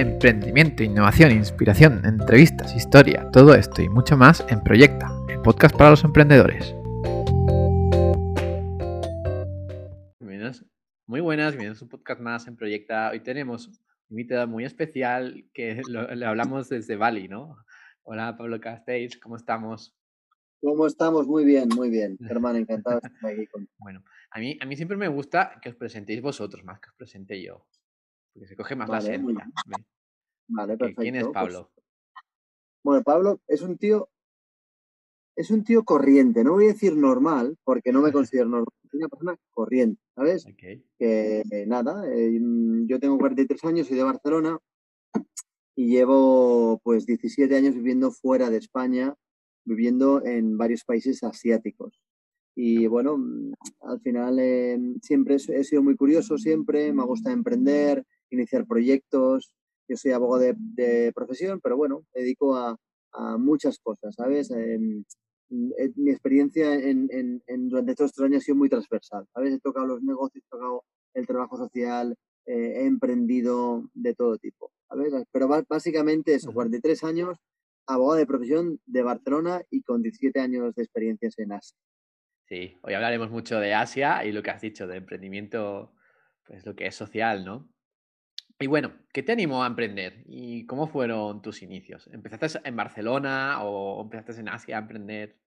Emprendimiento, innovación, inspiración, entrevistas, historia, todo esto y mucho más en Proyecta, el podcast para los emprendedores. Muy buenas, bienvenidos a un podcast más en Proyecta. Hoy tenemos un invitado muy especial que le hablamos desde Bali, ¿no? Hola Pablo Castells, ¿cómo estamos? ¿Cómo estamos? Muy bien, muy bien. Germán, encantado de estar aquí contigo. Bueno, a mí, a mí siempre me gusta que os presentéis vosotros más que os presente yo. Porque se coge más la esencia. Vale, perfecto. ¿Quién es pues Pablo? bueno, Pablo es un tío. Es un tío corriente, no voy a decir normal, porque no me considero normal, es una persona corriente, ¿sabes? Que eh, nada, eh, mm, yo tengo 43 años, soy de Barcelona y llevo pues 17 años viviendo fuera de España, viviendo en varios países asiáticos. Y bueno, mm, al final eh, siempre he he sido muy curioso, siempre me gusta emprender, iniciar proyectos. Yo soy abogado de, de profesión, pero bueno, me dedico a, a muchas cosas, ¿sabes? Em, eh, mi experiencia en, durante estos años ha sido muy transversal, ¿sabes? He tocado los negocios, he tocado el trabajo social, eh, he emprendido de todo tipo, ¿sabes? Pero básicamente eso, Ujú. 43 años, abogado de profesión de Barcelona y con 17 años de experiencias en Asia. Sí, hoy hablaremos mucho de Asia y lo que has dicho de emprendimiento, pues lo que es social, ¿no? Y bueno, ¿qué te animó a emprender? ¿Y cómo fueron tus inicios? ¿Empezaste en Barcelona o empezaste en Asia a emprender?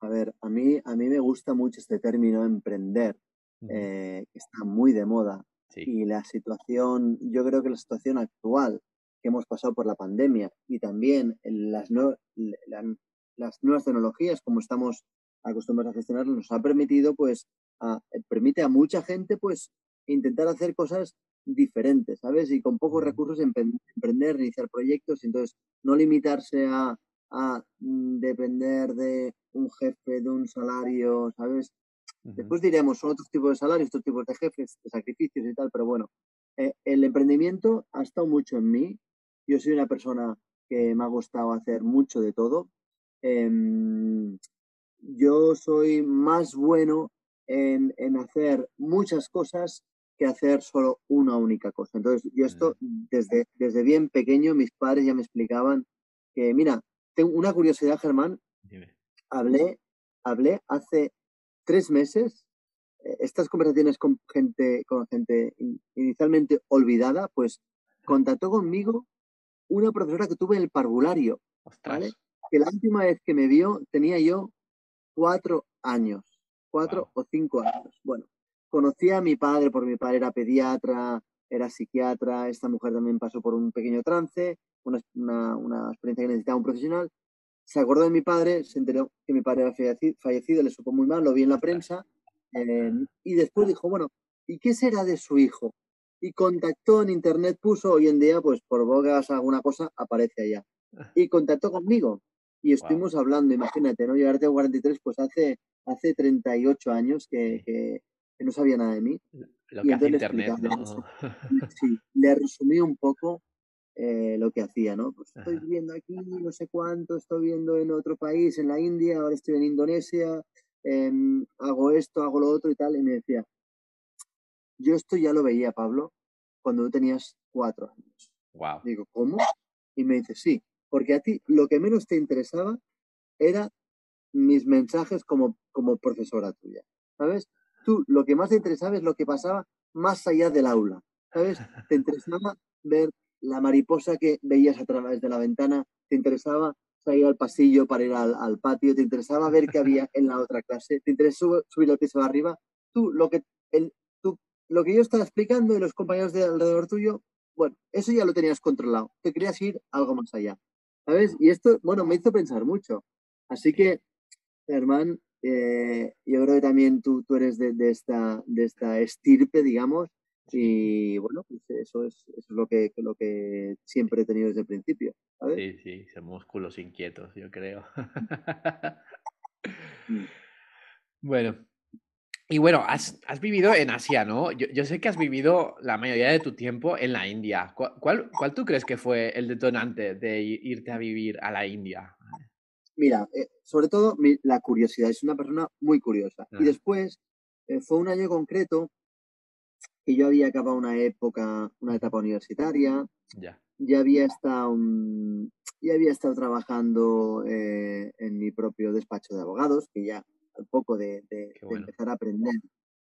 A ver, a mí, a mí me gusta mucho este término emprender, eh, que está muy de moda. Sí. Y la situación, yo creo que la situación actual que hemos pasado por la pandemia y también las, la- las nuevas tecnologías, como estamos acostumbrados a gestionarlo, nos ha permitido, pues, a- permite a mucha gente, pues, intentar hacer cosas diferentes, ¿sabes? Y con pocos recursos emprender, iniciar proyectos, entonces no limitarse a, a mm, depender de un jefe, de un salario, ¿sabes? ujú, Después diremos, son otros tipos de salarios, otros tipos de jefes, de sacrificios y tal, pero bueno, eh, el emprendimiento ha estado mucho en mí. Yo soy una persona que me ha gustado hacer mucho de todo. Em, yo soy más bueno en, en hacer muchas cosas que hacer solo una única cosa. Entonces, yo esto mm, desde, desde bien pequeño, mis padres ya me explicaban que, mira, tengo una curiosidad, Germán, Dime. hablé, hablé hace tres meses eh, estas conversaciones con gente, con gente in- inicialmente olvidada, pues contactó conmigo una profesora que tuve en el parvulario, ¿vale? Que la última vez que me vio tenía yo cuatro años, cuatro wow. o cinco años. Bueno, conocí a mi padre, porque mi padre era pediatra, era psiquiatra, esta mujer también pasó por un pequeño trance, una, una, una experiencia que necesitaba un profesional. Se acordó de mi padre, se enteró que mi padre había falleci- fallecido, le supo muy mal, lo vi en la prensa, eh, y después dijo, bueno, ¿y qué será de su hijo? Y contactó en internet, puso hoy en día, pues por bogas alguna cosa, aparece allá. Y contactó conmigo. Y Wow. estuvimos hablando, imagínate, ¿no? Yo ahora tengo 43, pues hace, hace 38 años que, Sí. que, que no sabía nada de mí. Lo Y que hace Internet, le, sí, le resumí un poco eh, lo que hacía, ¿no? Pues estoy viviendo aquí, no sé cuánto, estoy viviendo en otro país, en la India, ahora estoy en Indonesia, em, hago esto, hago lo otro y tal. Y me decía, yo esto ya lo veía, Pablo, cuando tú tenías cuatro años. Wow. Digo, ¿cómo? Y me dice, sí, porque a ti lo que menos te interesaba era mis mensajes como, como profesora tuya, ¿sabes? Tú lo que más te interesaba es lo que pasaba más allá del aula, ¿sabes? Te interesaba ver la mariposa que veías a través de la ventana, te interesaba salir al pasillo para ir al, al patio, te interesaba ver qué había en la otra clase, te interesaba subir al piso de arriba. Tú lo que, el, tú, lo que yo estaba explicando y los compañeros de alrededor tuyo, bueno, eso ya lo tenías controlado, te querías ir algo más allá, ¿sabes? Y esto, bueno, me hizo pensar mucho. Así Sí. que Germán, eh, yo creo que también tú, tú eres de, de esta, de esta estirpe, digamos, y bueno, pues eso es, eso es lo, que, lo que siempre he tenido desde el principio, ¿sabes? Sí, sí, son músculos inquietos, yo creo. Mm. Bueno, y bueno, has, has vivido en Asia, ¿no? Yo, yo sé que has vivido la mayoría de tu tiempo en la India. ¿Cuál, cuál, cuál tú crees que fue el detonante de irte a vivir a la India? Mira, eh, sobre todo mi- la curiosidad, es una persona muy curiosa. Y después, eh, fue un año concreto que yo había acabado una época, una etapa universitaria, Ya. ya había estado, mm, ya había estado trabajando eh, en mi propio despacho de abogados, que ya al poco de, empezar a aprender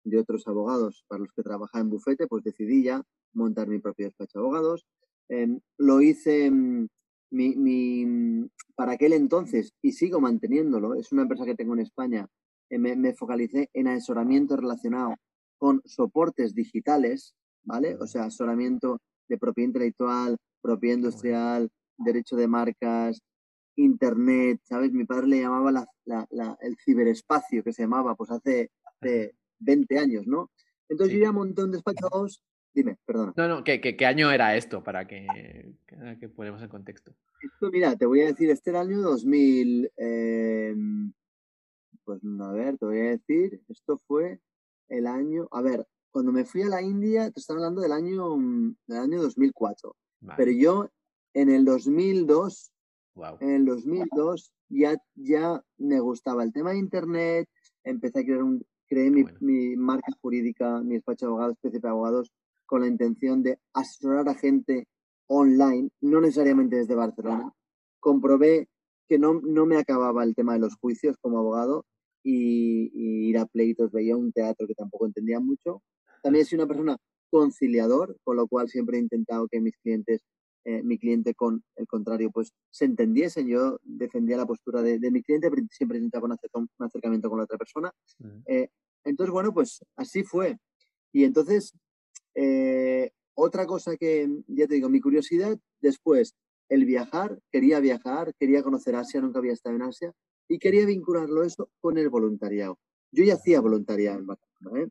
de otros abogados para los que trabajaba en bufete, pues decidí ya montar mi propio despacho de abogados. Em, lo hice mm, mi, mi- para aquel entonces y sigo manteniéndolo. Es una empresa que tengo en España. eh, me, me focalicé en asesoramiento relacionado con soportes digitales, ¿vale? O sea, asesoramiento de propiedad intelectual, propiedad industrial, derecho de marcas, internet, ¿sabes? Mi padre le llamaba la- la- la- el ciberespacio, que se llamaba, pues hace, hace 20 años, ¿no? Entonces Sí. yo ya monté un despacho de abogados. Dime, perdona. No, no, ¿qué, qué, qué año era esto para que, que, que ponemos en contexto? Esto, mira, te voy a decir, este era el año 2000, eh, pues a ver, te voy a decir, esto fue el año, a ver, cuando me fui a la India, te estaba hablando del año, mm, del año 2004, pero Vale. yo en el 2002, Wow. en el 2002 ya, ya me gustaba el tema de Internet, empecé a crear un, creé mi, bueno. mi marca jurídica, mi despacho de abogados, de Abogados, con la intención de asesorar a gente online, no necesariamente desde Barcelona. Comprobé que no, no me acababa el tema de los juicios como abogado y, y ir a pleitos, veía un teatro que tampoco entendía mucho. También soy una persona conciliador, con lo cual siempre he intentado que mis clientes, eh, mi cliente con el contrario, pues se entendiesen. Yo defendía la postura de, de mi cliente, pero siempre intentaba un, un acercamiento con la otra persona. Eh, entonces, bueno, pues así fue. Y entonces, eh, otra cosa que, ya te digo, mi curiosidad después, el viajar, quería viajar, quería conocer Asia, nunca había estado en Asia, y quería vincularlo eso con el voluntariado. Yo ya hacía voluntariado ¿eh?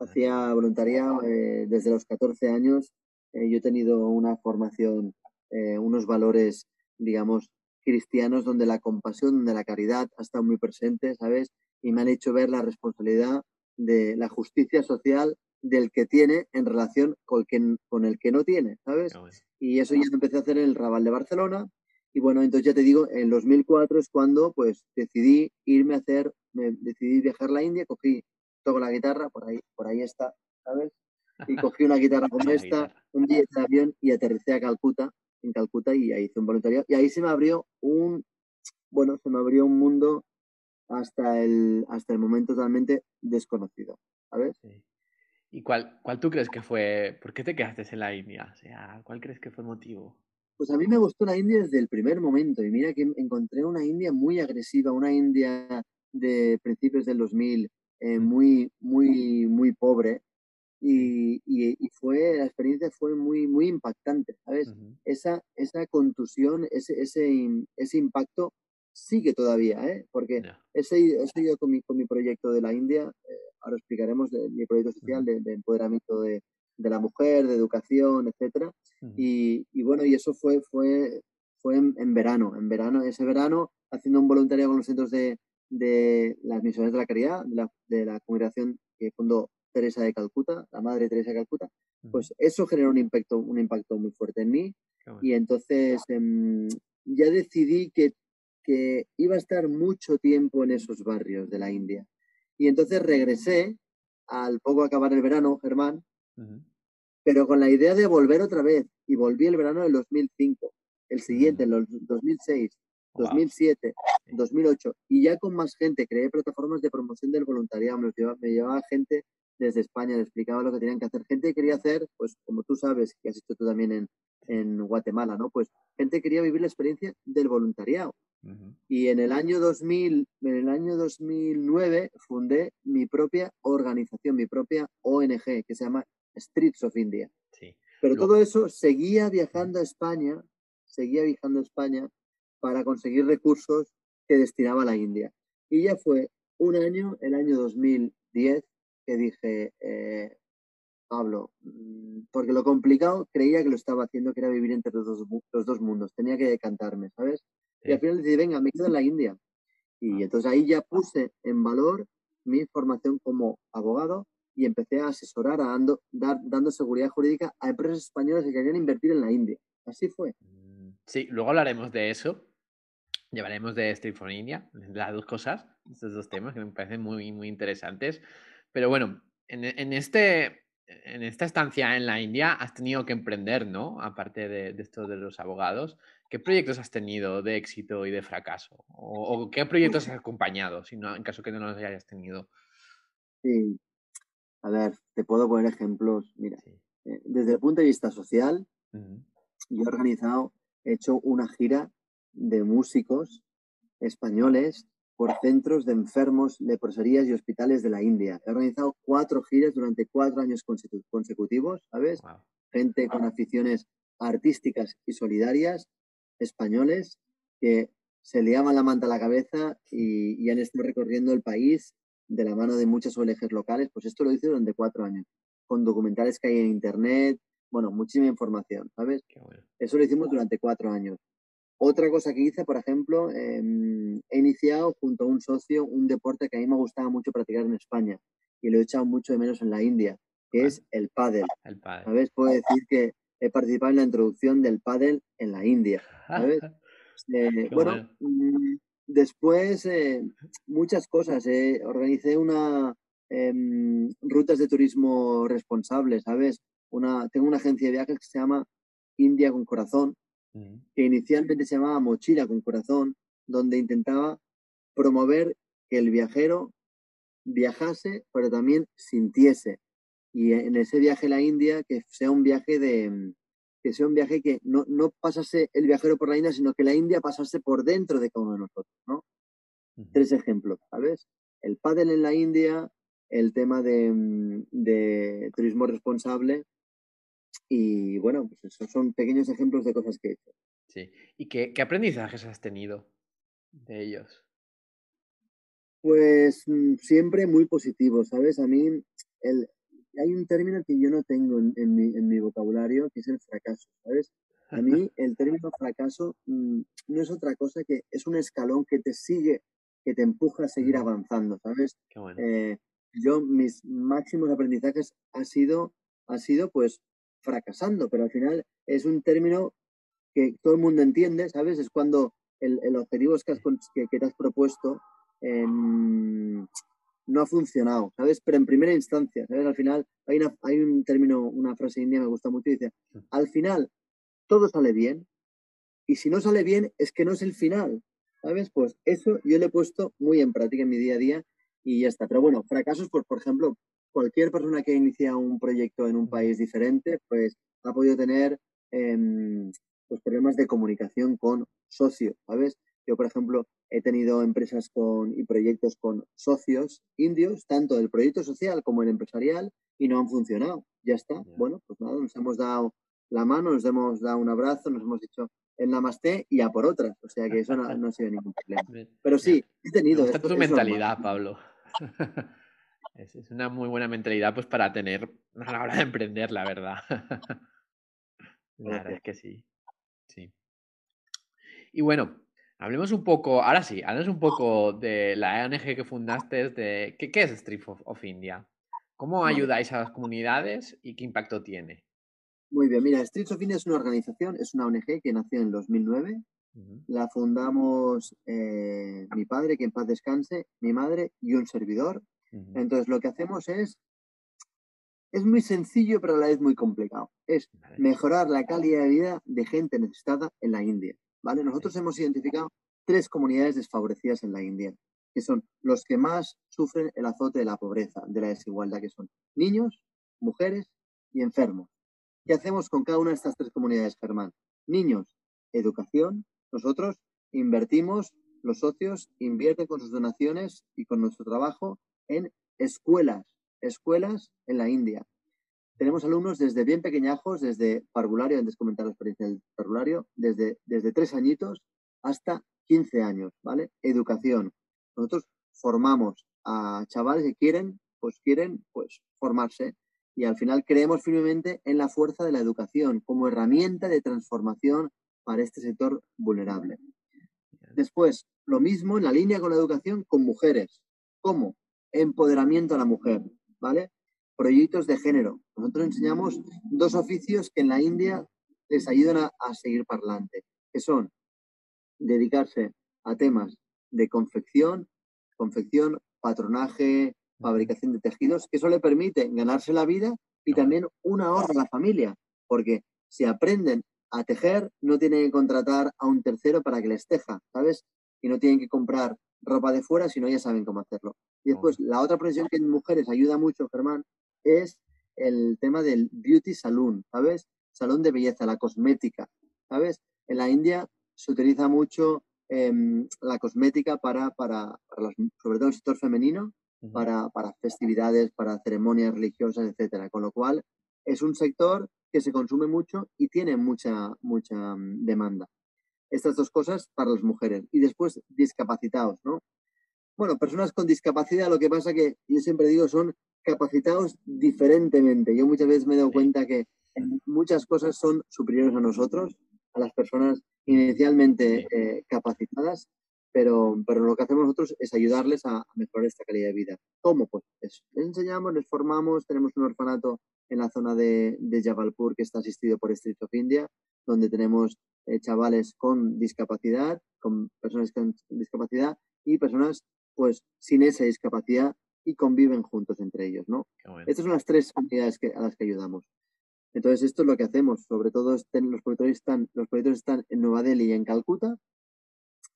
Hacía voluntariado eh, desde los 14 años. eh, yo he tenido una formación, unos valores, digamos, cristianos donde la compasión, donde la caridad ha estado muy presente, ¿sabes? Y me han hecho ver la responsabilidad de la justicia social del que tiene en relación con el que, con el que no tiene, ¿sabes? bueno. Y eso ya lo empecé a hacer en el Raval de Barcelona. Y bueno, entonces ya te digo, en 2004 es cuando pues decidí irme a hacer, me decidí viajar a la India, cogí, toco la guitarra, por ahí, por ahí está, ¿sabes? Y cogí una guitarra como esta, un billete de avión y aterricé a Calcuta, en Calcuta, y ahí hice un voluntariado. Y ahí se me abrió un, bueno, se me abrió un mundo hasta el, hasta el momento totalmente desconocido, ¿sabes? Sí. ¿Y cuál, cuál tú crees que fue? ¿Por qué te quedaste en la India? O sea, ¿cuál crees que fue el motivo? Pues a mí me gustó la India desde el primer momento y mira que encontré una India muy agresiva, una India de principios del 2000, eh, muy, muy, muy pobre y, y- y fue, la experiencia fue muy, muy impactante, ¿sabes? Ujú. Esa, esa contusión, ese, ese, ese impacto sigue todavía, ¿eh? Porque Ya. he seguido, he seguido con, mi, con mi proyecto de la India, eh, ahora explicaremos de, mi proyecto social de, de empoderamiento de, de la mujer, de educación, etcétera. Y, y bueno, y eso fue, fue, fue en, en verano, en verano, ese verano, haciendo un voluntariado con los centros de, de las misiones de la caridad, de la, de la congregación que fundó Teresa de Calcuta, la madre Teresa de Calcuta, pues eso generó un impacto, un impacto muy fuerte en mí bueno. y entonces em, ya decidí que, que iba a estar mucho tiempo en esos barrios de la India. Y entonces regresé al poco acabar el verano, Germán, pero con la idea de volver otra vez. Y volví el verano del 2005, el siguiente, el 2006, Wow. 2007, Sí. 2008, y ya con más gente, creé plataformas de promoción del voluntariado, me, llevaba, me llevaba gente desde España, le explicaba lo que tenían que hacer. Gente que quería hacer, pues como tú sabes, que has hecho tú también en. En Guatemala, ¿no? Pues gente que quería vivir la experiencia del voluntariado. Ujú. Y en el año 2000, en el año 2009 fundé mi propia organización, mi propia ONG, que se llama Streets of India. Sí. Pero Lo- todo eso seguía viajando a España, seguía viajando a España para conseguir recursos que destinaba a la India. Y ya fue un año, el año 2010, que dije, eh, Pablo, mm, porque lo complicado creía que lo estaba haciendo, que era vivir entre los dos, los dos mundos, tenía que decantarme, ¿sabes? Y al final decidí, venga, me quedo en la India. Y Ah. entonces ahí ya puse en valor mi formación como abogado y empecé a asesorar, a dando, dar, dando seguridad jurídica a empresas españolas que querían invertir en la India. Así fue. Mm, Sí, luego hablaremos de eso. Llevaremos de Street for India, las dos cosas, estos dos temas que me parecen muy, muy interesantes. Pero bueno, en, en este, en esta estancia en la India has tenido que emprender, ¿no? Aparte de, de esto de los abogados, ¿qué proyectos has tenido de éxito y de fracaso? ¿O, qué proyectos has acompañado, si no, en caso que no los hayas tenido? Sí. A ver, te puedo poner ejemplos. Mira, eh, desde el punto de vista social, yo he organizado, he hecho una gira de músicos españoles por centros de enfermos, leproserías y hospitales de la India. He organizado cuatro giras durante cuatro años consecutivos, ¿sabes? Gente con aficiones artísticas y solidarias, españoles, que se liaban la manta a la cabeza y, y han estado recorriendo el país de la mano de muchas ONGs locales. Pues esto lo hice durante cuatro años, con documentales que hay en Internet, bueno, muchísima información, ¿sabes? Eso lo hicimos durante cuatro años. Otra cosa que hice, por ejemplo, em, he iniciado junto a un socio un deporte que a mí me gustaba mucho practicar en España y lo he echado mucho de menos en la India, que es el pádel. El pádel. ¿Sabes? Puedo decir que he participado en la introducción del pádel en la India. ¿Sabes? Eh, bueno, mm, después eh, muchas cosas. Eh, organicé una em, rutas de turismo responsable, ¿sabes? Una, tengo una agencia de viajes que se llama India con Corazón, que inicialmente se llamaba Mochila con Corazón, donde intentaba promover que el viajero viajase, pero también sintiese. Y en ese viaje a la India, que sea un viaje de que sea un viaje que no, no pasase el viajero por la India, sino que la India pasase por dentro de cada uno de nosotros, ¿no? Tres ejemplos, ¿sabes? El pádel en la India, el tema de, de turismo responsable y bueno, pues esos son pequeños ejemplos de cosas que he hecho. Sí. ¿Y qué, qué aprendizajes has tenido de ellos? Pues mm, siempre muy positivo, ¿sabes? A mí el, hay un término que yo no tengo en, en, mi, en, mi, vocabulario, que es el fracaso, ¿sabes? A mí el término fracaso mmm, no es otra cosa que es un escalón que te sigue, que te empuja a seguir avanzando, ¿sabes? Qué bueno. eh, yo, mis máximos aprendizajes ha sido, ha sido pues fracasando, pero al final es un término que todo el mundo entiende, ¿sabes? Es cuando el, el objetivo que, has, que, que, te has propuesto eh, no ha funcionado, ¿sabes? Pero en primera instancia, ¿sabes? Al final hay, una, hay un término, una frase india me gusta mucho, y dice, al final todo sale bien y si no sale bien es que no es el final, ¿sabes? Pues eso yo lo he puesto muy en práctica en mi día a día y ya está. Pero bueno, fracasos, pues por ejemplo, cualquier persona que inicia un proyecto en un país diferente, pues ha podido tener eh, pues, problemas de comunicación con socios, ¿sabes? Yo, por ejemplo, he tenido empresas con, y proyectos con socios indios, tanto del proyecto social como el empresarial, y no han funcionado. Ya está. Yeah. Bueno, pues nada, nos hemos dado la mano, nos hemos dado un abrazo, nos hemos dicho el namaste y a por otras. O sea que eso no, no ha sido ningún problema. Pero sí, he tenido. Me gusta tu mentalidad, Pablo. Es, es, una muy buena mentalidad pues para tener a la hora de emprender, la verdad. la verdad es que sí. Sí. Y bueno, hablemos un poco, ahora sí, hablemos un poco de la ONG que fundaste, de ¿qué, qué es Street of, of, India? ¿Cómo ayudáis a las comunidades y qué impacto tiene? Muy bien, mira, Streets of India es una organización, es una ONG que nació en 2009. Uh -huh. La fundamos eh, mi padre, que en paz descanse, mi madre y un servidor. Entonces, lo que hacemos es, es muy sencillo, pero a la vez muy complicado. Es mejorar la calidad de vida de gente necesitada en la India. ¿vale? Nosotros hemos identificado tres comunidades desfavorecidas en la India, que son los que más sufren el azote de la pobreza, de la desigualdad, que son niños, mujeres y enfermos. ¿Qué hacemos con cada una de estas tres comunidades, Germán? Niños, educación. Nosotros invertimos, los socios invierten con sus donaciones y con nuestro trabajo en escuelas, escuelas en la India. Tenemos alumnos desde bien pequeñajos, desde parvulario, antes comentar la experiencia del parvulario, desde, desde tres añitos hasta 15 años, ¿vale? Educación. Nosotros formamos a chavales que quieren, pues quieren, pues formarse y al final creemos firmemente en la fuerza de la educación como herramienta de transformación para este sector vulnerable. Después, lo mismo en la línea con la educación con mujeres. ¿Cómo? Empoderamiento a la mujer, ¿vale? Proyectos de género. Nosotros enseñamos dos oficios que en la India les ayudan a, a seguir parlante, que son dedicarse a temas de confección, confección, patronaje, fabricación de tejidos, que eso le permite ganarse la vida, y también un ahorro a la familia, porque si aprenden a tejer, no tienen que contratar a un tercero para que les teja, ¿sabes? Y no tienen que comprar ropa de fuera, sino ya saben cómo hacerlo. Y después, la otra profesión que en mujeres ayuda mucho, Germán, es el tema del beauty salon, ¿sabes? Salón de belleza, la cosmética, ¿sabes? En la India se utiliza mucho em, la cosmética para, para, sobre todo el sector femenino, para, para, festividades, para ceremonias religiosas, etcétera. Con lo cual, es un sector que se consume mucho y tiene mucha, mucha mm, demanda. Estas dos cosas para las mujeres. Y después, discapacitados, ¿no? Bueno, personas con discapacidad, lo que pasa que yo siempre digo son capacitados diferentemente. Yo muchas veces me he dado cuenta que muchas cosas son superiores a nosotros, a las personas inicialmente eh, capacitadas, pero, pero lo que hacemos nosotros es ayudarles a, mejorar esta calidad de vida. ¿Cómo? Pues Les enseñamos, les formamos, tenemos un orfanato en la zona de, de Jabalpur que está asistido por Street of India, donde tenemos eh, chavales con discapacidad, con personas con discapacidad y personas pues sin esa discapacidad y conviven juntos entre ellos, ¿no? Estas son las tres comunidades que, a las que ayudamos. Entonces, esto es lo que hacemos. Sobre todo, los proyectos están, los proyectos están en Nueva Delhi y en Calcuta.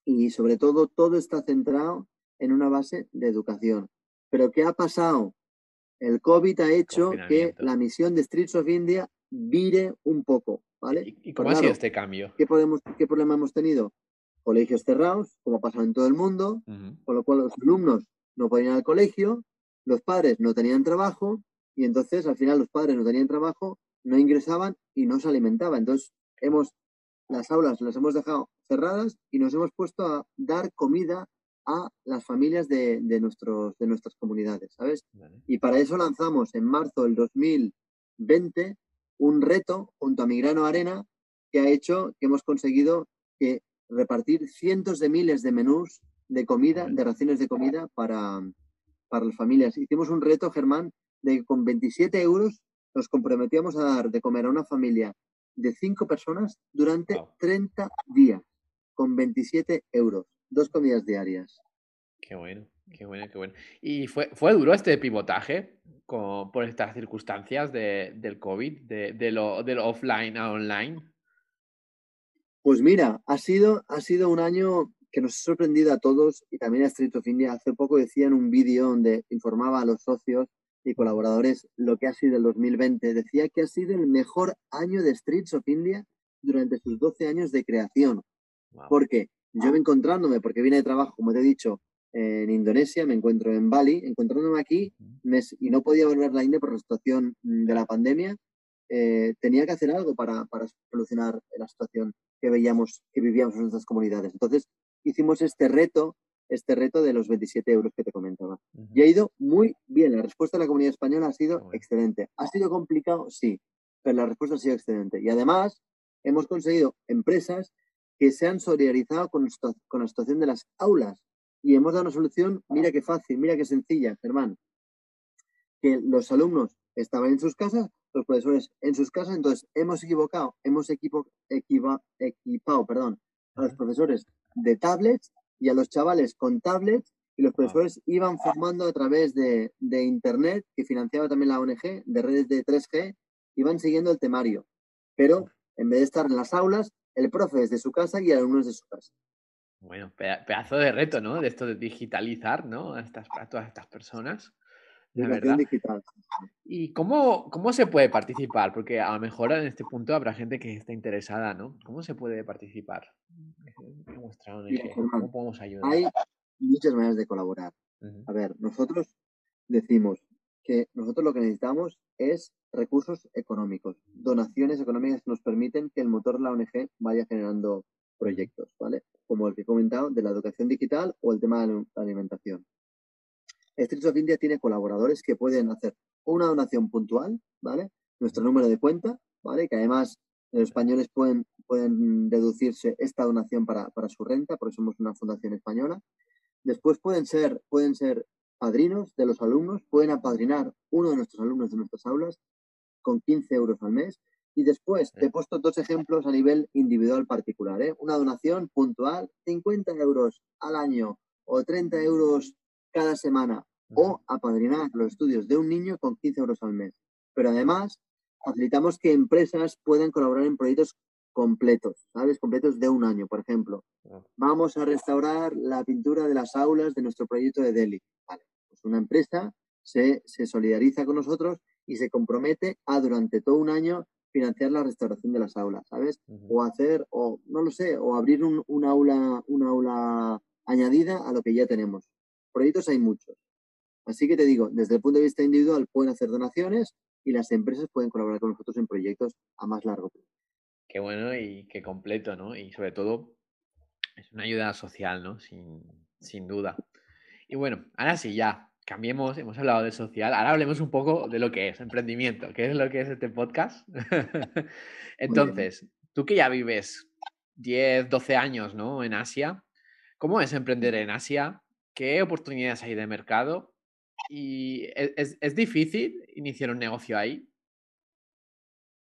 Y sobre todo, todo está centrado en una base de educación. Pero ¿qué ha pasado? El COVID ha hecho que la misión de Streets of India vire un poco, ¿vale? ¿Y, cómo ha sido este cambio? ¿qué, podemos, ¿Qué problema hemos tenido? Colegios cerrados, como ha pasado en todo el mundo, con lo cual los alumnos no podían ir al colegio, los padres no tenían trabajo y entonces al final los padres no tenían trabajo, no ingresaban y no se alimentaban. Entonces hemos, las aulas las hemos dejado cerradas y nos hemos puesto a dar comida a las familias de, nuestros, de nuestras comunidades, ¿sabes? Y para eso lanzamos en marzo del 2020 un reto junto a Migrano Arena que ha hecho que hemos conseguido que repartir cientos de miles de menús de comida, de raciones de comida para, para las familias. Hicimos un reto, Germán, de que con 27 euros nos comprometíamos a dar de comer a una familia de cinco personas durante 30 días, con 27 euros, dos comidas diarias. Qué bueno, qué bueno, qué bueno. ¿Y fue, fue duro este pivotaje con, por estas circunstancias de, del COVID, de, de, lo, de lo offline a online? Pues mira, ha sido, ha sido un año que nos ha sorprendido a todos y también a Street of India. Hace poco decía en un vídeo donde informaba a los socios y colaboradores lo que ha sido el 2020. Decía que ha sido el mejor año de Streets of India durante sus 12 años de creación. Porque yo me encontrándome, porque vine de trabajo, como te he dicho, en Indonesia, me encuentro en Bali, encontrándome aquí y no podía volver a la India por la situación de la pandemia, eh, tenía que hacer algo para, para, solucionar la situación que veíamos, que vivíamos en nuestras comunidades. Entonces, hicimos este reto, este reto de los 27 euros que te comentaba. Y ha ido muy bien. La respuesta de la comunidad española ha sido excelente. ¿Ha sido complicado? Sí, pero la respuesta ha sido excelente. Y además, hemos conseguido empresas que se han solidarizado con, con la situación de las aulas y hemos dado una solución, mira qué fácil, mira qué sencilla, Germán, que los alumnos estaban en sus casas, los profesores en sus casas, entonces hemos equivocado, hemos equipo, equipado perdón, a los profesores de tablets y a los chavales con tablets y los profesores iban formando a través de, Internet, que financiaba también la ONG, de redes de 3G, iban siguiendo el temario. Pero en vez de estar en las aulas, el profe es de su casa y el alumno es de su casa. Bueno, pedazo de reto, ¿no? De esto de digitalizar, ¿no? estas, a todas estas personas. La verdad. ¿Y cómo, cómo se puede participar? Porque a lo mejor en este punto habrá gente que está interesada, ¿no? ¿Cómo se puede participar? ¿Cómo podemos ayudar? Hay muchas maneras de colaborar. A ver, nosotros decimos que nosotros lo que necesitamos es recursos económicos, donaciones económicas que nos permiten que el motor de la ONG vaya generando proyectos, ¿vale? Como el que he comentado de la educación digital o el tema de la alimentación. Streets of India tiene colaboradores que pueden hacer una donación puntual, ¿vale? Nuestro número de cuenta, ¿vale? Que además los españoles pueden, pueden deducirse esta donación para, su renta, porque somos una fundación española. Después pueden ser, pueden ser padrinos de los alumnos, pueden apadrinar uno de nuestros alumnos de nuestras aulas con 15 euros al mes. Y después te he puesto dos ejemplos a nivel individual particular. ¿eh? Una donación puntual, 50 euros al año o 30 euros cada semana o apadrinar los estudios de un niño con 15 euros al mes. Pero además, facilitamos que empresas puedan colaborar en proyectos completos, ¿sabes? Completos de un año, por ejemplo. Vamos a restaurar la pintura de las aulas de nuestro proyecto de Delhi. Vale, pues una empresa se, solidariza con nosotros y se compromete a durante todo un año financiar la restauración de las aulas, ¿sabes? O hacer, o no lo sé, o abrir un, aula, una aula añadida a lo que ya tenemos. Proyectos hay muchos. Así que te digo, desde el punto de vista individual pueden hacer donaciones y las empresas pueden colaborar con nosotros en proyectos a más largo plazo. Qué bueno y qué completo, ¿no? Y sobre todo es una ayuda social, ¿no? Sin, sin duda. Y bueno, ahora sí, ya, cambiemos, hemos hablado de social, ahora hablemos un poco de lo que es emprendimiento, qué es lo que es este podcast. Entonces, tú que ya vives 10, 12 años, ¿no? En Asia, ¿cómo es emprender en Asia? ¿Qué oportunidades hay de mercado? ¿Y e, es, difícil iniciar un negocio ahí?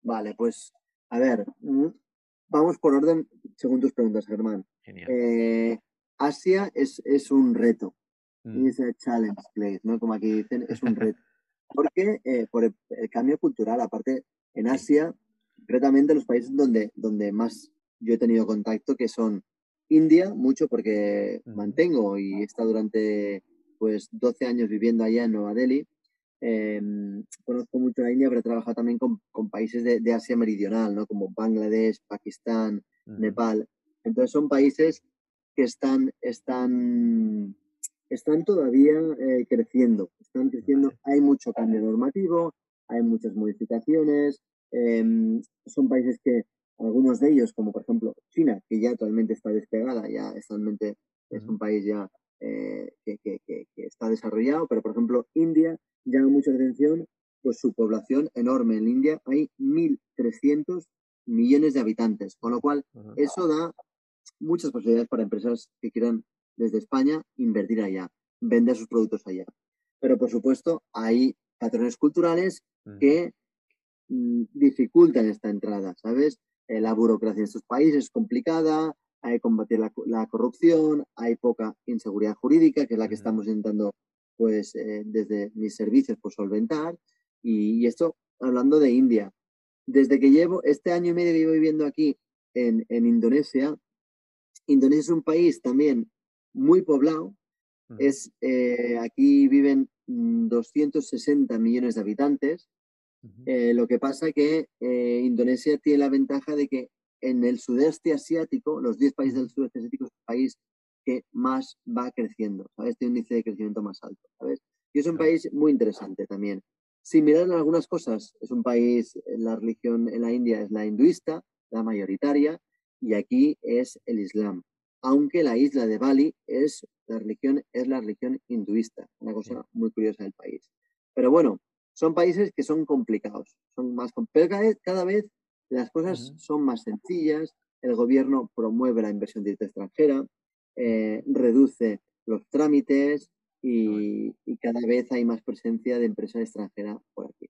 Vale, pues a ver, mm, vamos por orden según tus preguntas, Germán. Genial. Eh, Asia es, es un reto. Mm. Es un challenge place, ¿no? Como aquí dicen, es un reto. Porque eh, por el, cambio cultural, aparte, en Asia, concretamente los países donde, donde más yo he tenido contacto, que son India, mucho porque mantengo y he estado durante pues 12 años viviendo allá en Nueva Delhi. Em, conozco mucho la India, pero he trabajado también con, con países de, de, Asia Meridional, ¿no? como Bangladesh, Pakistán, Nepal. Entonces son países que están, están, están todavía eh, creciendo, están creciendo. Hay mucho cambio normativo, hay muchas modificaciones. Em, son países que algunos de ellos, como por ejemplo China, que ya actualmente está despegada, ya actualmente es un país ya eh, que, que, que, está desarrollado, pero por ejemplo India llama mucha atención, pues su población enorme. En India hay 1.300 millones de habitantes, con lo cual eso da muchas posibilidades para empresas que quieran desde España invertir allá, vender sus productos allá. Pero por supuesto hay patrones culturales que mm, dificultan esta entrada, ¿sabes? Eh, la burocracia en estos países es complicada, hay que combatir la, corrupción, hay poca inseguridad jurídica, que es la que estamos intentando, pues, eh, desde mis servicios, por pues, solventar. Y, esto hablando de India. Desde que llevo este año y medio vivo viviendo aquí en, en Indonesia, Indonesia es un país también muy poblado. Es, eh, aquí viven 260 mm, millones de habitantes. Eh, lo que pasa que eh, Indonesia tiene la ventaja de que en el sudeste asiático, los 10 países del sudeste asiático es el país que más va creciendo, ¿sabes? Tiene un índice de crecimiento más alto, ¿sabes? Y es un país muy interesante también. Si miran algunas cosas, es un país, la religión en la India es la hinduista, la mayoritaria, y aquí es el Islam. Aunque la isla de Bali es la religión, es la religión hinduista, una cosa muy curiosa del país. Pero bueno, son países que son complicados, son más complicados. Cada vez, las cosas son más sencillas, el gobierno promueve la inversión directa extranjera, eh, reduce los trámites y, cada vez hay más presencia de empresas extranjeras por aquí.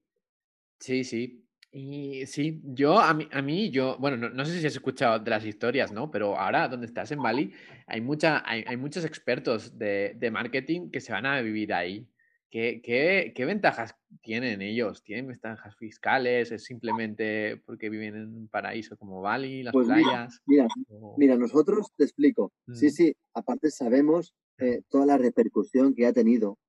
Sí, sí. Y sí, yo, a mí, a mí yo, bueno, no, sé si has escuchado de las historias, ¿no? Pero ahora, donde estás en Bali, hay, mucha, hay, hay muchos expertos de, de, marketing que se van a vivir ahí. ¿Qué, qué, qué ventajas tienen ellos? ¿Tienen ventajas fiscales? ¿Es simplemente porque viven en un paraíso como Bali, las pues playas? Mira, mira, nosotros te explico. Sí, sí, aparte sabemos eh, toda la repercusión que ha tenido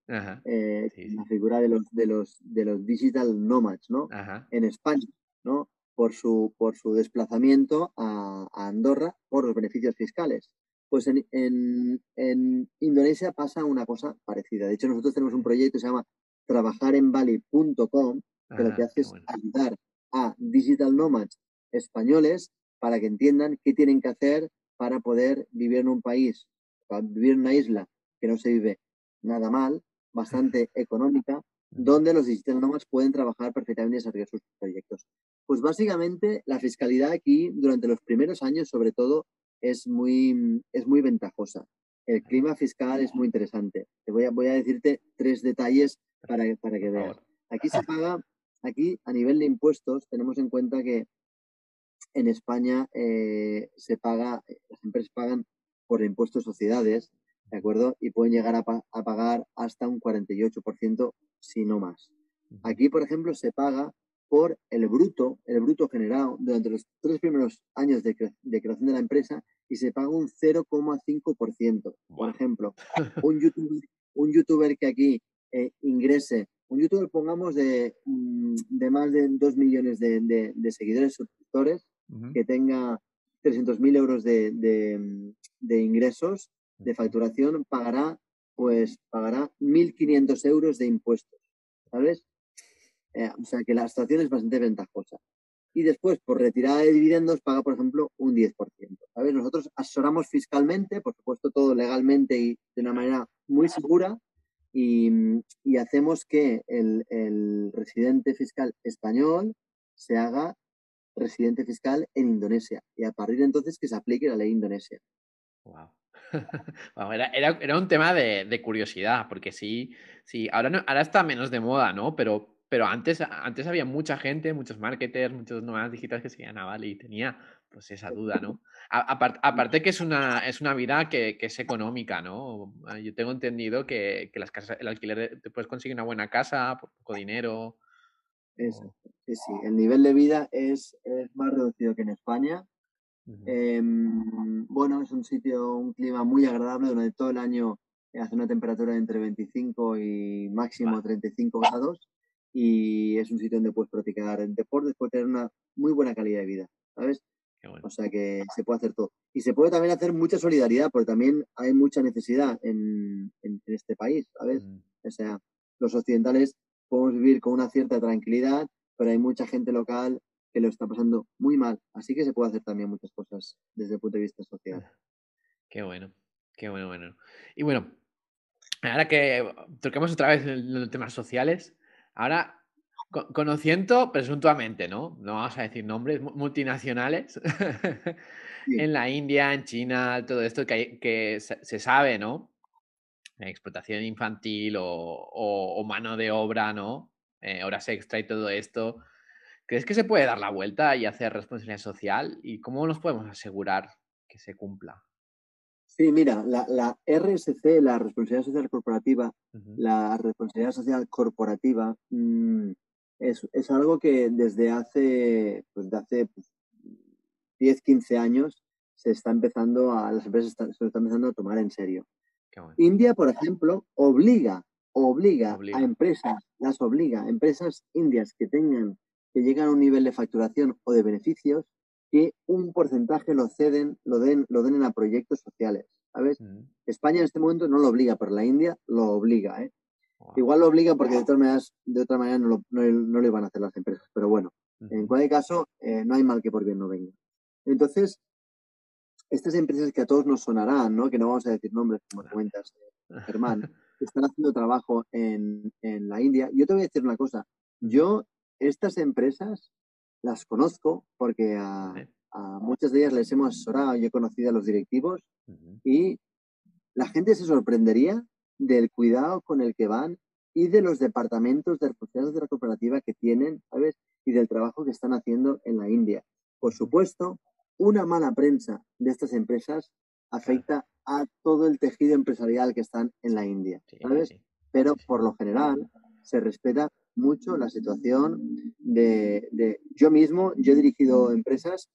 eh, la figura de los, de los, de los digital nomads, ¿no? En España, ¿no? Por su, por su desplazamiento a, a Andorra por los beneficios fiscales. Pues en, en, Indonesia pasa una cosa parecida. De hecho, nosotros tenemos un proyecto que se llama trabajarenbali.com, que lo que hace es ayudar a digital nomads españoles para que entiendan qué tienen que hacer para poder vivir en un país, para vivir en una isla que no se vive nada mal, bastante económica, donde los digital nomads pueden trabajar perfectamente y desarrollar sus proyectos. Pues básicamente la fiscalidad aquí durante los primeros años, sobre todo, es muy, es muy ventajosa. El clima fiscal es muy interesante. Te voy a, voy a decirte tres detalles para, para que veas. Aquí se paga, aquí a nivel de impuestos, tenemos en cuenta que en España eh, se paga, las empresas pagan por impuestos sociedades, ¿de acuerdo? Y pueden llegar a, a pagar hasta un 48%, si no más. Aquí, por ejemplo, se paga por el bruto, el bruto generado durante los tres primeros años de, creación de la empresa y se paga un 0,5%. Por ejemplo, un youtuber, un youtuber que aquí eh, ingrese, un youtuber pongamos de, mm, de más de 2 millones de, de, seguidores, suscriptores, que tenga 300.000 euros de, ingresos, de facturación, pagará, pues, pagará 1.500 euros de impuestos, ¿sabes? Eh, o sea que la situación es bastante ventajosa. Y después, por retirada de dividendos, paga, por ejemplo, un 10%. ¿sabes? Nosotros asesoramos fiscalmente, por supuesto, todo legalmente y de una manera muy segura, y, hacemos que el, residente fiscal español se haga residente fiscal en Indonesia y a partir de entonces que se aplique la ley indonesia. Wow. era, era, un tema de, curiosidad, porque sí, sí, ahora, ahora está menos de moda, ¿no? Pero pero antes, antes había mucha gente, muchos marketers, muchos nomás digitales que seguían a Bali y tenía pues esa duda, ¿no? aparte que es una, es una vida que, que, es económica, ¿no? Ah, yo tengo entendido que, que, las casas, el alquiler, te puedes conseguir una buena casa por poco dinero. Sí, sí. El nivel de vida es, es más reducido que en España. Em, bueno, es un sitio, un clima muy agradable durante todo el año. Hace una temperatura de entre 25 y máximo 35 grados y es un sitio donde puedes practicar deportes, puedes tener una muy buena calidad de vida, ¿sabes? O sea que se puede hacer todo. Y se puede también hacer mucha solidaridad, porque también hay mucha necesidad en, en, este país, ¿sabes? Mm. O sea, los occidentales podemos vivir con una cierta tranquilidad, pero hay mucha gente local que lo está pasando muy mal. Así que se puede hacer también muchas cosas desde el punto de vista social. Qué bueno, qué bueno, bueno. Y bueno, ahora que toquemos otra vez los temas sociales, Ahora, conociendo presuntamente, ¿no? No vamos a decir nombres, multinacionales, en la India, en China, todo esto que, que se, sabe, ¿no? Explotación infantil o, mano de obra, ¿no? Eh, horas extra y todo esto. ¿Crees que se puede dar la vuelta y hacer responsabilidad social? ¿Y cómo nos podemos asegurar que se cumpla? Sí, mira, la, RSC, la responsabilidad social corporativa, la responsabilidad social corporativa mm, es, algo que desde hace, pues de hace 10, pues, 15 años se está empezando a, las empresas se están empezando a tomar en serio. India, por ejemplo, obliga, obliga, obliga, a empresas, las obliga, empresas indias que tengan, que llegan a un nivel de facturación o de beneficios, que un porcentaje lo ceden, lo den, lo den a proyectos sociales. ¿Sabes? Mm. España en este momento no lo obliga, pero la India lo obliga, ¿eh? Igual lo obliga porque de, todas maneras, de otra manera no lo, no, lo, iban a hacer las empresas. Pero bueno, en cualquier caso, eh, no hay mal que por bien no venga. Entonces, estas empresas que a todos nos sonarán, ¿no? Que no vamos a decir nombres, como comentas, eh, Germán, están haciendo trabajo en, en la India. Yo te voy a decir una cosa. Yo, estas empresas las conozco porque a, muchas de ellas les hemos asesorado, yo he conocido a los directivos y la gente se sorprendería del cuidado con el que van y de los departamentos de responsabilidad de la cooperativa que tienen, ¿sabes? Y del trabajo que están haciendo en la India. Por supuesto, una mala prensa de estas empresas afecta a todo el tejido empresarial que están en la India, ¿sabes? Pero por lo general se respeta mucho la situación de, yo mismo, yo he dirigido empresas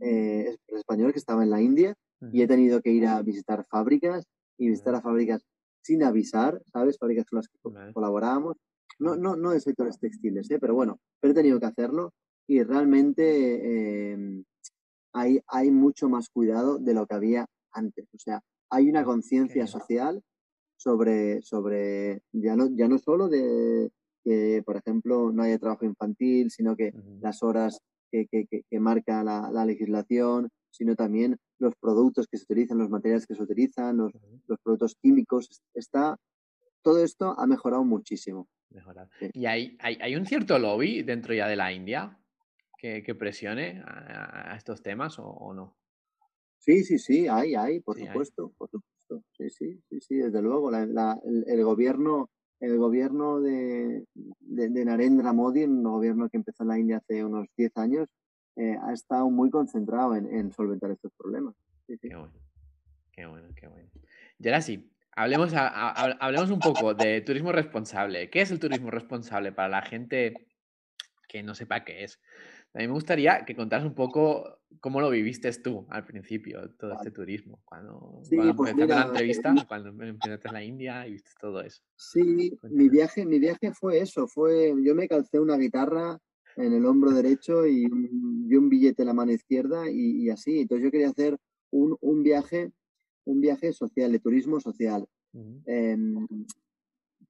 eh, españolas que estaba en la India y he tenido que ir a visitar fábricas y visitar a fábricas sin avisar, ¿sabes? Fábricas con las que colaborábamos. No, no, no de sectores textiles, ¿eh? pero bueno, pero he tenido que hacerlo y realmente em, hay, hay mucho más cuidado de lo que había antes. O sea, hay una conciencia social sobre, sobre ya, no, ya no solo de, que, por ejemplo, no haya trabajo infantil, sino que las horas que, que, marca la, legislación, sino también los productos que se utilizan, los materiales que se utilizan, los, los productos químicos. Está, todo esto ha mejorado muchísimo. ¿Y hay, hay, hay, un cierto lobby dentro ya de la India que, que presione a, estos temas o, no? Sí, sí, sí, hay, hay, por supuesto, por supuesto. Sí, sí, sí, sí, desde luego. La, el, gobierno el gobierno de, de, Narendra Modi, un gobierno que empezó en la India hace unos 10 años, eh, ha estado muy concentrado en, solventar estos problemas. Qué bueno, qué bueno, qué bueno. Y ahora sí, hablemos, hablemos un poco de turismo responsable. ¿Qué es el turismo responsable para la gente que no sepa qué es. A mí me gustaría que contaras un poco cómo lo viviste tú al principio, todo este turismo, cuando, sí, pues empezaste la entrevista, cuando empezaste en la India y viste todo eso. Sí, mi viaje, mi viaje fue eso, fue, yo me calcé una guitarra en el hombro derecho y un, un billete en la mano izquierda y, así. Entonces yo quería hacer un, un, viaje, un viaje social, de turismo social. Em,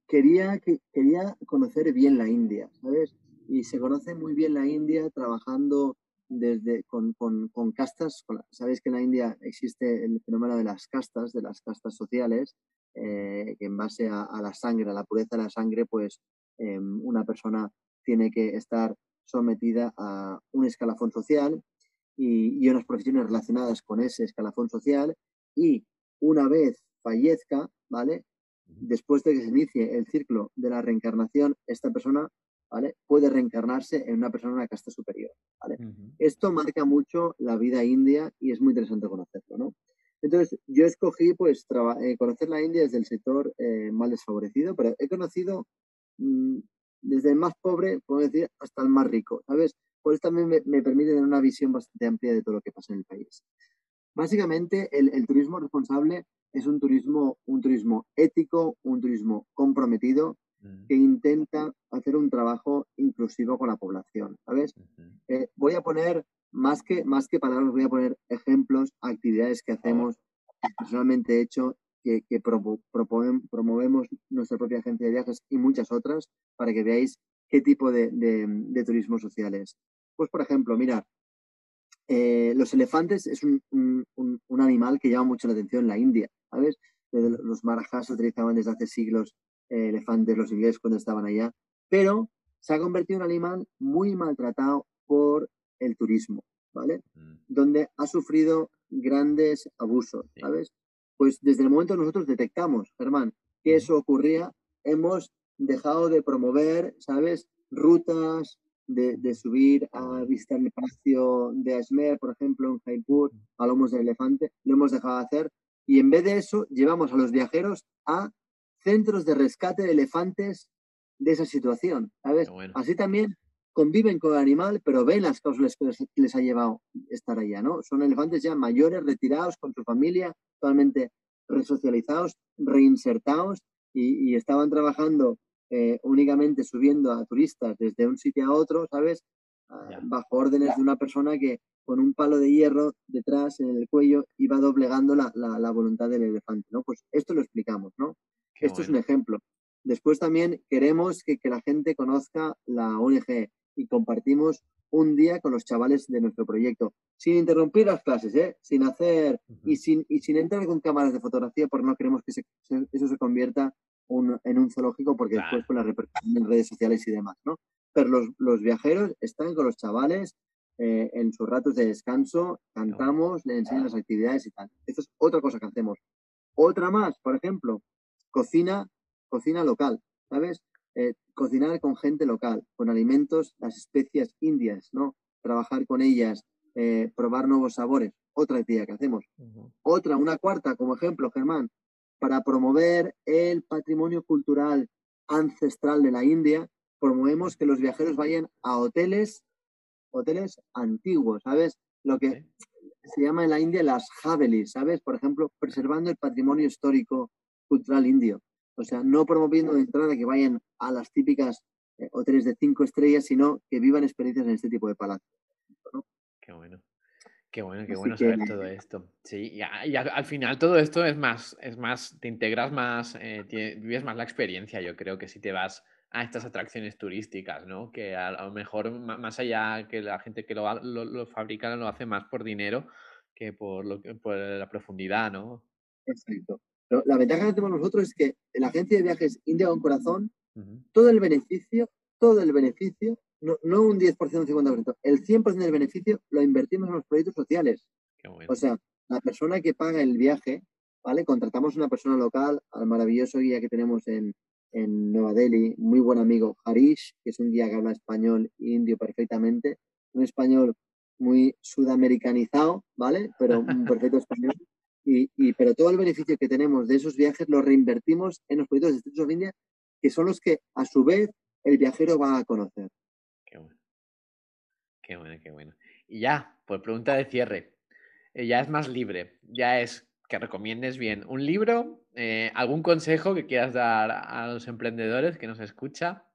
quería, que, quería conocer bien la India, ¿sabes? Y se conoce muy bien la India trabajando desde con, con, con castas. Sabéis que en la India existe el fenómeno de las castas, de las castas sociales, eh, que en base a, la sangre, a la pureza de la sangre, pues em, una persona tiene que estar sometida a un escalafón social y, y unas profesiones relacionadas con ese escalafón social y una vez fallezca, ¿vale? Después de que se inicie el ciclo de la reencarnación, esta persona Puede reencarnarse en una persona de una casta superior, Esto marca mucho la vida india y es muy interesante conocerlo, ¿no? Entonces, yo escogí, pues, eh, conocer la India desde el sector eh, más desfavorecido, pero he conocido mm, desde el más pobre, puedo decir, hasta el más rico, ¿sabes? Por eso también me, permite tener una visión bastante amplia de todo lo que pasa en el país. Básicamente, el, el turismo responsable es un turismo, un turismo ético, un turismo comprometido, Que intenta hacer un trabajo inclusivo con la población, ¿sabes? Eh, voy a poner, más que, más que palabras, voy a poner ejemplos, actividades que hacemos, que personalmente he hecho, que, que promovemos nuestra propia agencia de viajes y muchas otras, para que veáis qué tipo de, de, turismo social es. Pues, por ejemplo, mirad, eh, los elefantes es un, un, un, animal que llama mucho la atención en la India, ¿sabes? Los marajas se utilizaban desde hace siglos elefantes los ingleses cuando estaban allá, pero se ha convertido en un animal muy maltratado por el turismo, ¿vale? Mm. Donde ha sufrido grandes abusos, ¿sabes? Pues desde el momento que nosotros detectamos, Germán, que eso ocurría, hemos dejado de promover, ¿sabes? Rutas, de, subir a visitar el palacio de Asmer, por ejemplo, en Jaipur, a lomos del elefante, lo hemos dejado de hacer. Y en vez de eso, llevamos a los viajeros a centros de rescate de elefantes de esa situación, ¿sabes? Así también conviven con el animal, pero ven las causas que les, ha llevado estar allá, ¿no? Son elefantes ya mayores, retirados con su familia, totalmente resocializados, reinsertados y, estaban trabajando eh, únicamente subiendo a turistas desde un sitio a otro, ¿sabes? Ah, bajo órdenes de una persona que con un palo de hierro detrás en el cuello iba doblegando la, la voluntad del elefante, ¿no? Pues esto lo explicamos, ¿no? Esto es un ejemplo. Después también queremos que, la gente conozca la ONG y compartimos un día con los chavales de nuestro proyecto, sin interrumpir las clases, ¿eh? sin hacer y, sin, y sin entrar con cámaras de fotografía porque no queremos que eso se convierta en un zoológico porque después con la repercusión en redes sociales y demás, ¿no? Pero los, viajeros están con los chavales eh, en sus ratos de descanso, cantamos, les enseñan las actividades y tal. Esto es otra cosa que hacemos. Otra más, por ejemplo, cocina, cocina local, ¿sabes? Eh, cocinar con gente local, con alimentos, las especias indias, ¿no? Trabajar con ellas, eh, probar nuevos sabores, otra actividad que hacemos. Otra, una cuarta, como ejemplo, Germán, para promover el patrimonio cultural ancestral de la India, promovemos que los viajeros vayan a hoteles, hoteles antiguos, ¿sabes? Lo que se llama en la India las javelis, ¿sabes? Por ejemplo, preservando el patrimonio histórico cultural indio. O sea, no promoviendo de entrada que vayan a las típicas eh, hoteles de cinco estrellas, sino que vivan experiencias en este tipo de palacios. Qué bueno. Qué bueno, qué bueno saber todo esto. Sí, y, al final todo esto es más, es más, te integras más, eh, vives más la experiencia, yo creo que si te vas a estas atracciones turísticas, ¿no? Que a, lo mejor más allá que la gente que lo, lo, lo fabrica lo hace más por dinero que por, lo, por la profundidad, ¿no? Exacto la ventaja que tenemos nosotros es que la agencia de viajes India con Corazón, todo el beneficio, todo el beneficio, no, un 10% o un 50%, el 100% del beneficio lo invertimos en los proyectos sociales. O sea, la persona que paga el viaje, ¿vale? Contratamos una persona local, al maravilloso guía que tenemos en, en Nueva Delhi, muy buen amigo Harish, que es un guía que habla español e indio perfectamente, un español muy sudamericanizado, ¿vale? Pero un perfecto español. Y, pero todo el beneficio que tenemos de esos viajes lo reinvertimos en los proyectos de Streets of India, que son los que a su vez el viajero va a conocer. Qué bueno, qué bueno. Y ya, por pregunta de cierre, eh, ya es más libre, ya es que recomiendes bien un libro, eh, algún consejo que quieras dar a los emprendedores que nos escucha.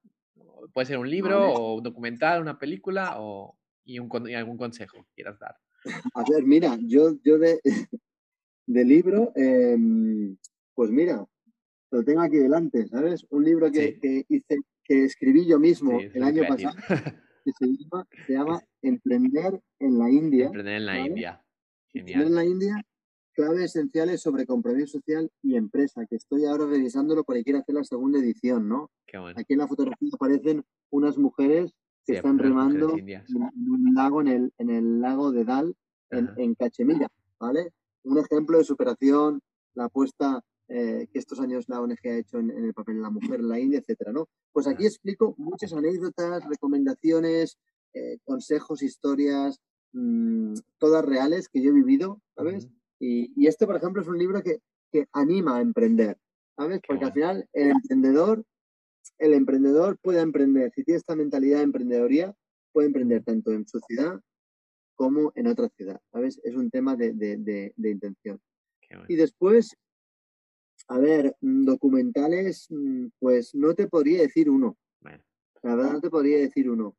Puede ser un libro o un documental, una película o, y, un, algún consejo que quieras dar. A ver, mira, yo, yo de, de libro, em, pues mira, lo tengo aquí delante, ¿sabes? Un libro que, que hice, que escribí yo mismo el año pasado, que se llama, Emprender en la India. Emprender en la India. Emprender en la India, claves esenciales sobre compromiso social y empresa, que estoy ahora revisándolo porque quiero hacer la segunda edición, ¿no? Aquí en la fotografía aparecen unas mujeres que están remando en, un lago, en el, en el lago de Dal, en, en Cachemira, ¿vale? Un ejemplo de superación, la apuesta eh, que estos años la ONG ha hecho en, el papel de la mujer en la India, etcétera, ¿no? Pues aquí explico muchas anécdotas, recomendaciones, eh, consejos, historias, mm, todas reales que yo he vivido, ¿sabes? y, y, este, por ejemplo, es un libro que, que anima a emprender, ¿sabes? Porque al final el emprendedor, el emprendedor puede emprender, si tiene esta mentalidad de emprendedoría, puede emprender tanto en su ciudad como en otra ciudad, ¿sabes? Es un tema de, de, de, intención. Y después, a ver, mm, documentales, mm, pues no te podría decir uno. La verdad no te podría decir uno.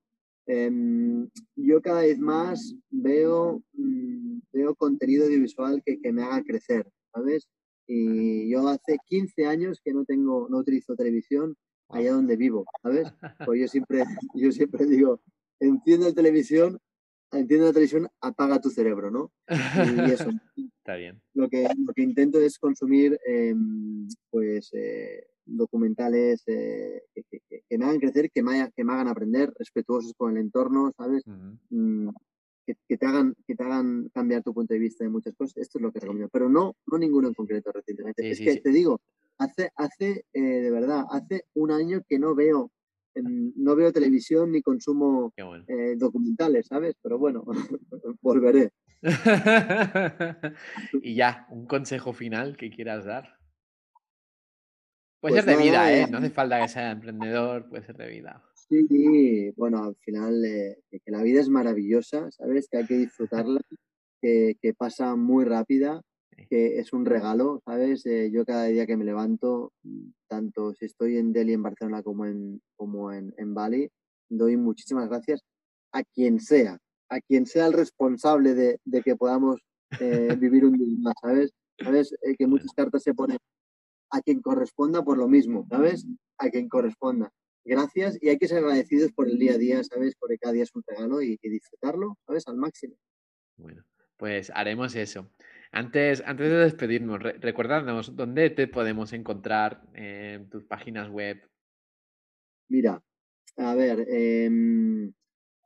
Em, yo cada vez más veo, mm, veo contenido audiovisual que, que, me haga crecer, ¿sabes? Y yo hace 15 años que no tengo, no utilizo televisión allá donde vivo, ¿sabes? Pues yo siempre, yo siempre digo, enciendo la televisión entiende la televisión, apaga tu cerebro, ¿no? Y eso. Está bien. Lo que, lo que intento es consumir, em, pues, eh, documentales eh, que, me hagan crecer, que me, que me hagan aprender, respetuosos con el entorno, ¿sabes? Mm, que, te hagan, que te hagan cambiar tu punto de vista de muchas cosas. Esto es lo que recomiendo. Pero no, no ninguno en concreto recientemente. es que te digo, hace, hace eh, de verdad, hace un año que no veo no veo televisión ni consumo eh, documentales, ¿sabes? Pero bueno, volveré. y ya, un consejo final que quieras dar. Puede pues ser de vida, ¿eh? No hace falta que sea emprendedor, puede ser de vida. Sí, bueno, al final eh, que la vida es maravillosa, ¿sabes? Que hay que disfrutarla, que, que pasa muy rápida que es un regalo, ¿sabes? Eh, yo cada día que me levanto, mm, tanto si estoy en Delhi, en Barcelona, como en, como en, en Bali, doy muchísimas gracias a quien sea, a quien sea el responsable de, de que podamos eh, vivir un día más, ¿sabes? ¿Sabes? Eh, que muchas cartas se ponen a quien corresponda por lo mismo, ¿sabes? A quien corresponda. Gracias y hay que ser agradecidos por el día a día, ¿sabes? Porque cada día es un regalo y, y disfrutarlo, ¿sabes? Al máximo. Bueno, pues haremos eso. Antes, antes de despedirnos, recuérdanos dónde te podemos encontrar en tus páginas web. Mira, a ver, em,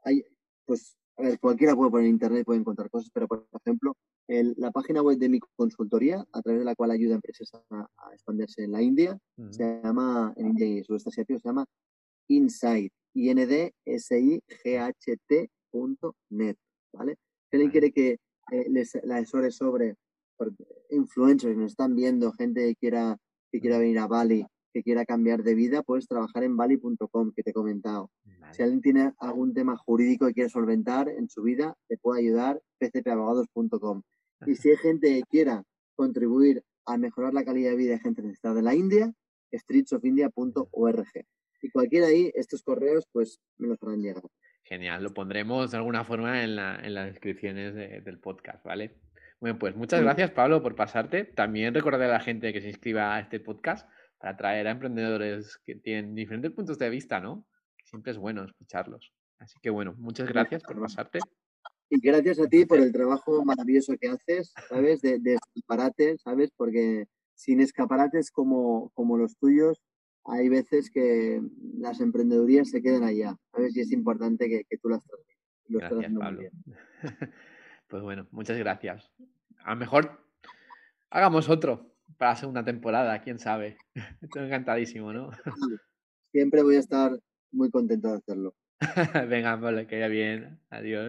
hay, pues, a ver, cualquiera puede poner en internet, puede encontrar cosas, pero por ejemplo, la página web de mi consultoría, a través de la cual ayuda a empresas a, expandirse en la India, se llama, en India y el sudeste asiático, se llama Insight, i n d s i g h net ¿vale? Si alguien quiere que eh, les, asesores sobre influencers que nos están viendo, gente que quiera, que quiera venir a Bali, que quiera cambiar de vida, puedes trabajar en bali.com, que te he comentado. Si alguien tiene algún tema jurídico que quiere solventar en su vida, te puede ayudar, pcpabogados.com. Y si hay gente que quiera contribuir a mejorar la calidad de vida de gente necesitada de la India, streetsofindia.org. Y cualquiera ahí, estos correos, pues me los harán llegar. Genial, lo pondremos de alguna forma en, la, en las descripciones del podcast, ¿vale? Bueno, pues muchas gracias, Pablo, por pasarte. También recordar a la gente que se inscriba a este podcast para atraer a emprendedores que tienen diferentes puntos de vista, ¿no? siempre es bueno escucharlos. Así que bueno, muchas gracias por pasarte. Y gracias a ti por el trabajo maravilloso que haces, ¿sabes? De, de escaparates, ¿sabes? Porque sin escaparates como, como los tuyos, hay veces que las emprendedurías se quedan allá, ¿sabes? Y es importante que, que tú las transmitas. Gracias, Pablo. Pues bueno, muchas gracias. A lo mejor hagamos otro para la segunda temporada, quién sabe. Estoy encantadísimo, ¿no? Siempre voy a estar muy contento de hacerlo. Venga, vale, que ya bien. Adiós.